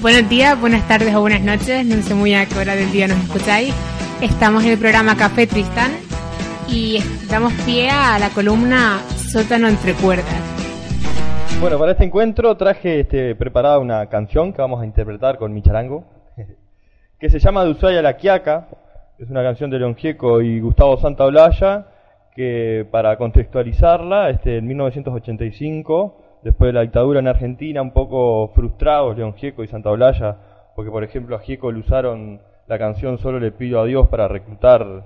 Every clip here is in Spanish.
Buenos días, buenas tardes o buenas noches, no sé muy a qué hora del día nos escucháis. Estamos en el programa Café Tristán y damos pie a la columna Sótano entre cuerdas. Bueno, para este encuentro traje este, preparada una canción que vamos a interpretar con mi charango, que se llama De Ushuaia a la Quiaca. Es una canción de León Gieco y Gustavo Santaolalla, que para contextualizarla, este, en 1985 después de la dictadura en Argentina, un poco frustrados León Gieco y Santa Olalla, porque por ejemplo a Gieco le usaron la canción Solo le pido a Dios para reclutar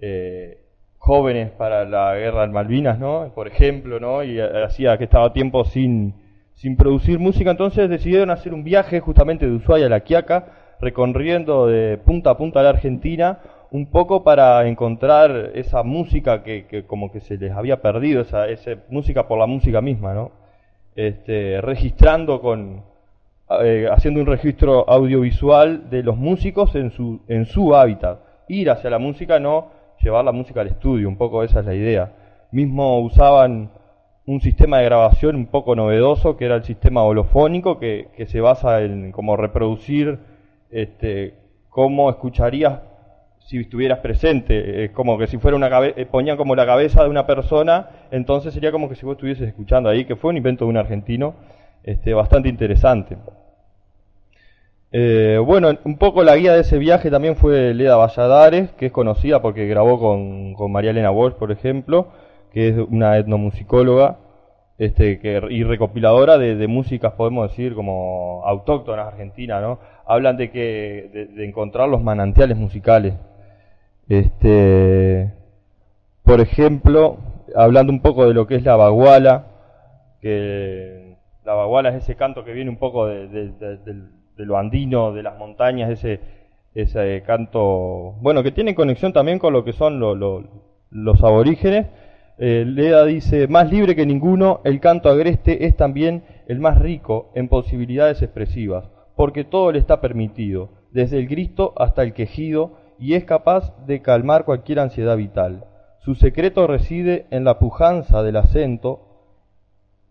eh, jóvenes para la guerra en Malvinas, ¿no? Por ejemplo, ¿no? Y hacía que estaba tiempo sin, sin producir música, entonces decidieron hacer un viaje justamente de Ushuaia a La Quiaca, recorriendo de punta a punta la Argentina, un poco para encontrar esa música que, como que se les había perdido, esa, música por la música misma, ¿no? Este, registrando con, eh, haciendo un registro audiovisual de los músicos en su, en su hábitat. Ir hacia la música, no llevar la música al estudio, un poco esa es la idea. Mismo usaban un sistema de grabación un poco novedoso, que era el sistema holofónico, que, que se basa en como reproducir este, cómo escucharías si estuvieras presente, es como que si fuera una cabeza, eh, ponían como la cabeza de una persona, entonces sería como que si vos estuvieses escuchando ahí, que fue un invento de un argentino este, bastante interesante. Eh, bueno, un poco la guía de ese viaje también fue Leda Valladares, que es conocida porque grabó con, con María Elena Walsh, por ejemplo, que es una etnomusicóloga este, que, y recopiladora de, de, músicas, podemos decir, como autóctonas argentinas, ¿no? Hablan de que de encontrar los manantiales musicales este, por ejemplo, hablando un poco de lo que es la baguala, que la baguala es ese canto que viene un poco de, lo andino, de las montañas, ese, canto, bueno, que tiene conexión también con lo que son los aborígenes. Eh, Leda dice, más libre que ninguno, el canto agreste es también el más rico en posibilidades expresivas, porque todo le está permitido, desde el grito hasta el quejido, y es capaz de calmar cualquier ansiedad vital. Su secreto reside en la pujanza del acento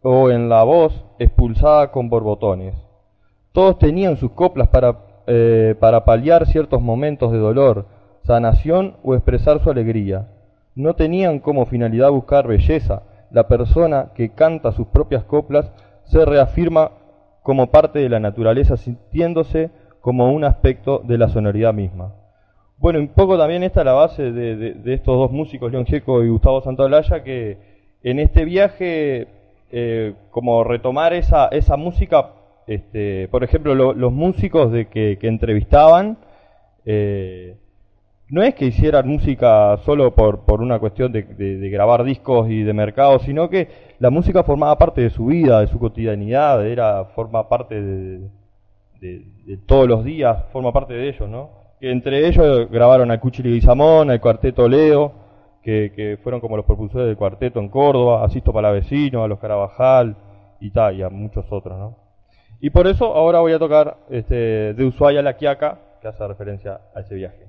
o en la voz expulsada con borbotones. Todos tenían sus coplas para, eh, para paliar ciertos momentos de dolor, sanación o expresar su alegría. No tenían como finalidad buscar belleza. La persona que canta sus propias coplas se reafirma como parte de la naturaleza, sintiéndose como un aspecto de la sonoridad misma. Bueno, un poco también esta es la base de, estos dos músicos, León Gieco y Gustavo Santaolalla, que en este viaje, eh, como retomar esa, esa música, este, por ejemplo, los músicos de que, entrevistaban, eh, no es que hicieran música solo por, por una cuestión de, grabar discos y de mercado, sino que la música formaba parte de su vida, de su cotidianidad, era forma parte de, de todos los días, forma parte de ellos, ¿no? Entre ellos grabaron a y Samón, al cuarteto Leo, que, fueron como los propulsores del cuarteto en Córdoba, a Sisto Palavecino, a los Carabajal y, tal, y a muchos otros, ¿no? Y por eso ahora voy a tocar este, de Ushuaia a La Quiaca, que hace referencia a ese viaje.